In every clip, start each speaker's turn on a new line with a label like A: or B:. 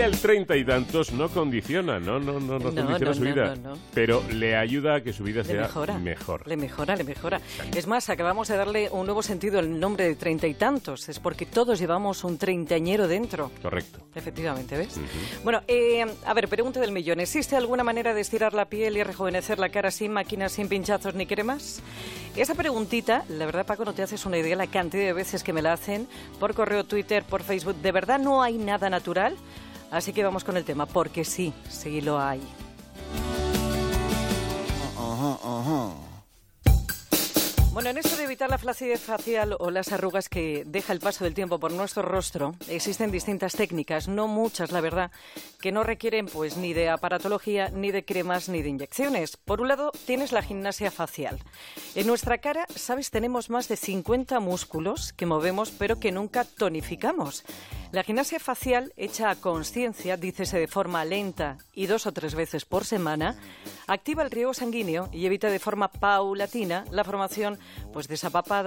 A: El treinta y tantos no condiciona, no, no, no, no,
B: No,
A: condiciona
B: no,
A: su vida, pero le ayuda a que su vida
B: Le
A: sea
B: mejora.
A: mejor.
B: Le mejora, le mejora. Es más, acabamos de darle un nuevo sentido al nombre de treinta y tantos. Es porque todos llevamos un treintañero dentro.
A: Correcto.
B: Efectivamente, ¿ves? Bueno, eh, a ver, pregunta del millón. ¿Existe alguna manera de estirar la piel y rejuvenecer la cara sin máquinas, sin pinchazos ni cremas? Esa preguntita, la verdad, Paco, no te haces una idea la cantidad de veces que me la hacen por correo, Twitter, por Facebook. ¿De verdad no hay nada natural? Así que vamos con el tema, porque sí, sí lo hay. Bueno, en esto de evitar la flacidez facial o las arrugas que deja el paso del tiempo por nuestro rostro, existen distintas técnicas, no muchas, la verdad, que no requieren pues ni de aparatología, ni de cremas, ni de inyecciones. Por un lado, tienes la gimnasia facial. En nuestra cara, sabes, tenemos más de 50 músculos que movemos pero que nunca tonificamos. La gimnasia facial, hecha a conciencia, dícese de forma lenta y dos o tres veces por semana, activa el riego sanguíneo y evita de forma paulatina la formación pues,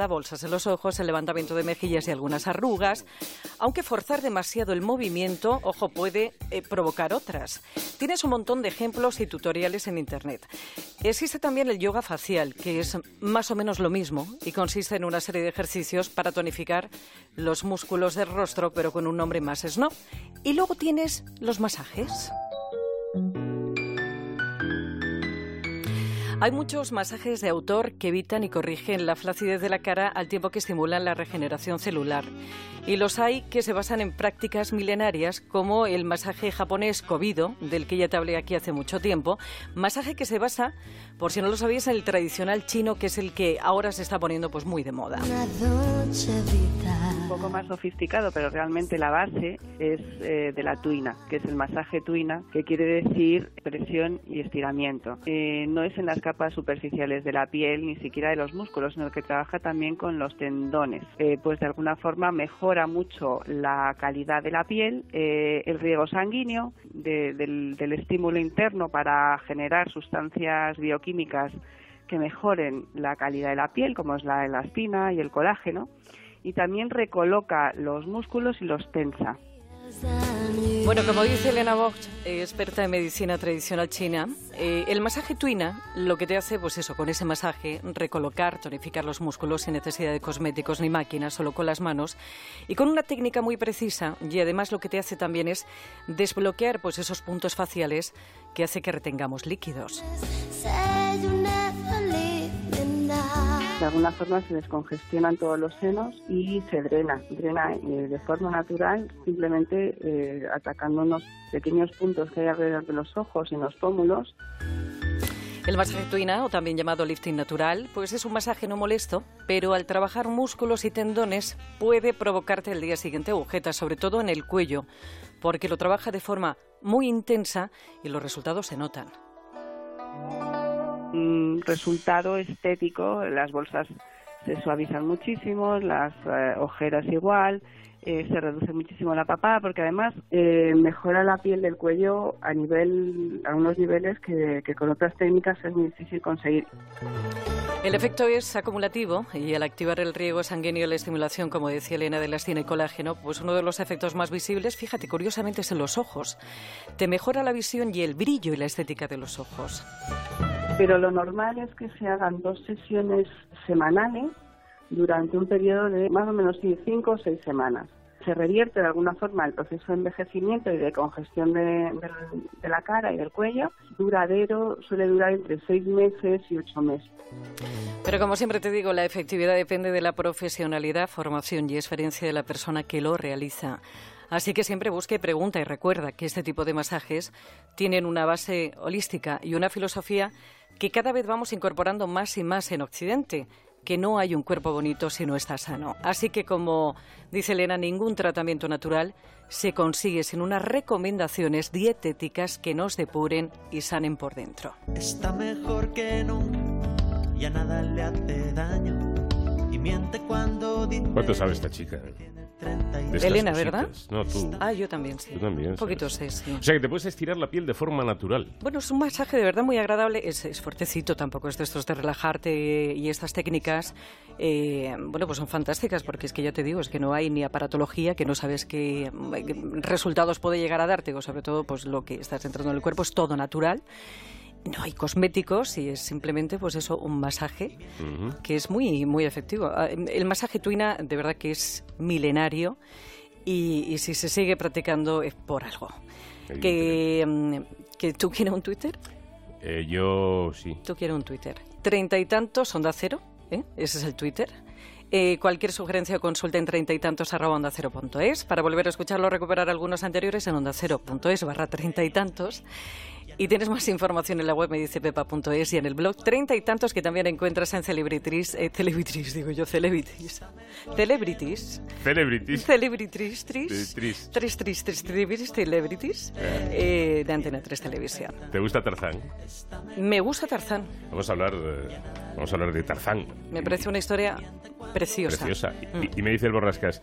B: bolsas en los ojos, el levantamiento de mejillas y algunas arrugas, aunque forzar demasiado el movimiento, ojo, puede eh, provocar otras. Tienes un montón de ejemplos y tutoriales en Internet. Existe también el yoga facial, que es más o menos lo mismo y consiste en una serie de ejercicios para tonificar los músculos del rostro, pero con un nombre más snob. Y luego tienes los masajes. Hay muchos masajes de autor que evitan y corrigen la flacidez de la cara al tiempo que estimulan la regeneración celular. Y los hay que se basan en prácticas milenarias como el masaje japonés Kobido, del que ya te hablé aquí hace mucho tiempo. Masaje que se basa, por si no lo sabías, en el tradicional chino, que es el que ahora se está poniendo pues muy de moda.
C: un poco más sofisticado, pero realmente la base es eh, de la tuina, que es el masaje tuina, que quiere decir presión y estiramiento. Eh, no es en las capas superficiales de la piel, ni siquiera de los músculos, sino que trabaja también con los tendones. Eh, pues de alguna forma mejora mucho la calidad de la piel, eh, el riego sanguíneo, de- del, del estímulo interno para generar sustancias bioquímicas que mejoren la calidad de la piel, como es la elastina y el colágeno, y también recoloca los músculos y los tensa.
B: Bueno, como dice Elena Vogt, eh, experta en medicina tradicional china, eh, el masaje tuina lo que te hace, pues eso, con ese masaje, recolocar, tonificar los músculos sin necesidad de cosméticos ni máquinas, solo con las manos, y con una técnica muy precisa, y además lo que te hace también es desbloquear pues esos puntos faciales que hace que retengamos líquidos.
C: De alguna forma se descongestionan todos los senos y se drena, drena eh, de forma natural, simplemente eh, atacando unos pequeños puntos que hay alrededor de los ojos y en los pómulos.
B: El masaje tuina, o también llamado lifting natural, pues es un masaje no molesto, pero al trabajar músculos y tendones puede provocarte el día siguiente agujetas, sobre todo en el cuello, porque lo trabaja de forma muy intensa y los resultados se notan.
C: Resultado estético, las bolsas se suavizan muchísimo, las eh, ojeras igual, eh, se reduce muchísimo la papada porque además eh, mejora la piel del cuello a nivel a unos niveles que, con otras técnicas es muy difícil conseguir.
B: El efecto es acumulativo y al activar el riego sanguíneo la estimulación, como decía Elena, de elastina y colágeno, pues uno de los efectos más visibles, fíjate, curiosamente es en los ojos. Te mejora la visión y el brillo y la estética de los ojos.
C: Pero lo normal es que se hagan dos sesiones semanales durante un periodo de más o menos cinco o seis semanas. Se revierte de alguna forma el proceso de envejecimiento y de congestión de, de- de la cara y del cuello. Duradero suele durar entre seis meses y ocho meses.
B: Pero como siempre te digo, la efectividad depende de la profesionalidad, formación y experiencia de la persona que lo realiza. Así que siempre busca y pregunta y recuerda que este tipo de masajes tienen una base holística y una filosofía que cada vez vamos incorporando más y más en Occidente, que no hay un cuerpo bonito si no está sano. Así que como dice Elena, ningún tratamiento natural se consigue sin unas recomendaciones dietéticas que nos depuren y sanen por dentro.
D: Está mejor que nunca y a nada le hace daño. Y miente cuando dice
A: ¿Cuánto sabe esta chica?
D: que tiene 30
A: de estas
B: Elena,
A: cositas.
B: ¿verdad?
A: No, tú.
B: Ah, yo también, sí.
A: Tú también,
B: Un poquito sé, sí.
A: O sea, que te puedes estirar la piel de forma natural.
B: Bueno, es un masaje de verdad muy agradable, es, es fuertecito, tampoco es de estos de relajarte y estas técnicas, eh, bueno, pues son fantásticas porque es que ya te digo, es que no hay ni aparatología, que no sabes qué resultados puede llegar a darte, o sobre todo pues lo que estás entrando en el cuerpo es todo natural. No hay cosméticos y es simplemente pues eso, un masaje que es muy, muy efectivo. Ah, El masaje tuina de verdad que es milenario y, y si se sigue practicando es por algo. Que, mm, que tú quieres un Twitter,
A: Eh, yo sí.
B: tú quieres un Twitter. Treinta y tantos, onda cero, ¿eh? ese es el Twitter. Eh, cualquier sugerencia o consulta en treinta y tantos arroba onda cero punto es. Para volver a escucharlo recuperar algunos anteriores en onda cero punto es barra treinta y tantos. Y tienes más información en la web medicipepa.es y en el blog treinta y tantos que también encuentras en Celebrities, eh, Celebrities, digo yo, Celebrities. Celebrities.
A: Celebrities.
B: Celebrities, tris,
A: Tris.
B: tris, tris, tris, tris, Celebrities, eh, de Antena 3 Televisión.
A: ¿Te gusta Tarzán?
B: Me gusta Tarzán,
A: Vamos a hablar, de- vamos a hablar de Tarzán.
B: me parece una historia preciosa.
A: Preciosa.
B: Mm.
A: Y, y me dice el Borrascas,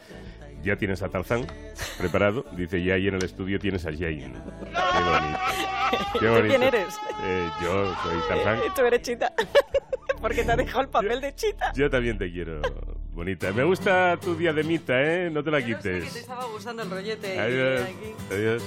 A: ya tienes a Tarzán preparado. Dice, y ahí en el estudio tienes a Jane. Qué bonito. Qué
B: ¿Tú
A: bonito.
B: quién eres?
A: Eh, yo soy Tarzán.
B: Tú eres chita. Porque te ha dejado el papel de chita.
A: Yo también te quiero, bonita. Me gusta tu diademita, ¿eh? No te la
B: Que te
A: quites.
B: estaba gustando el rollete. y
A: Adiós.
B: aquí.
A: Adiós.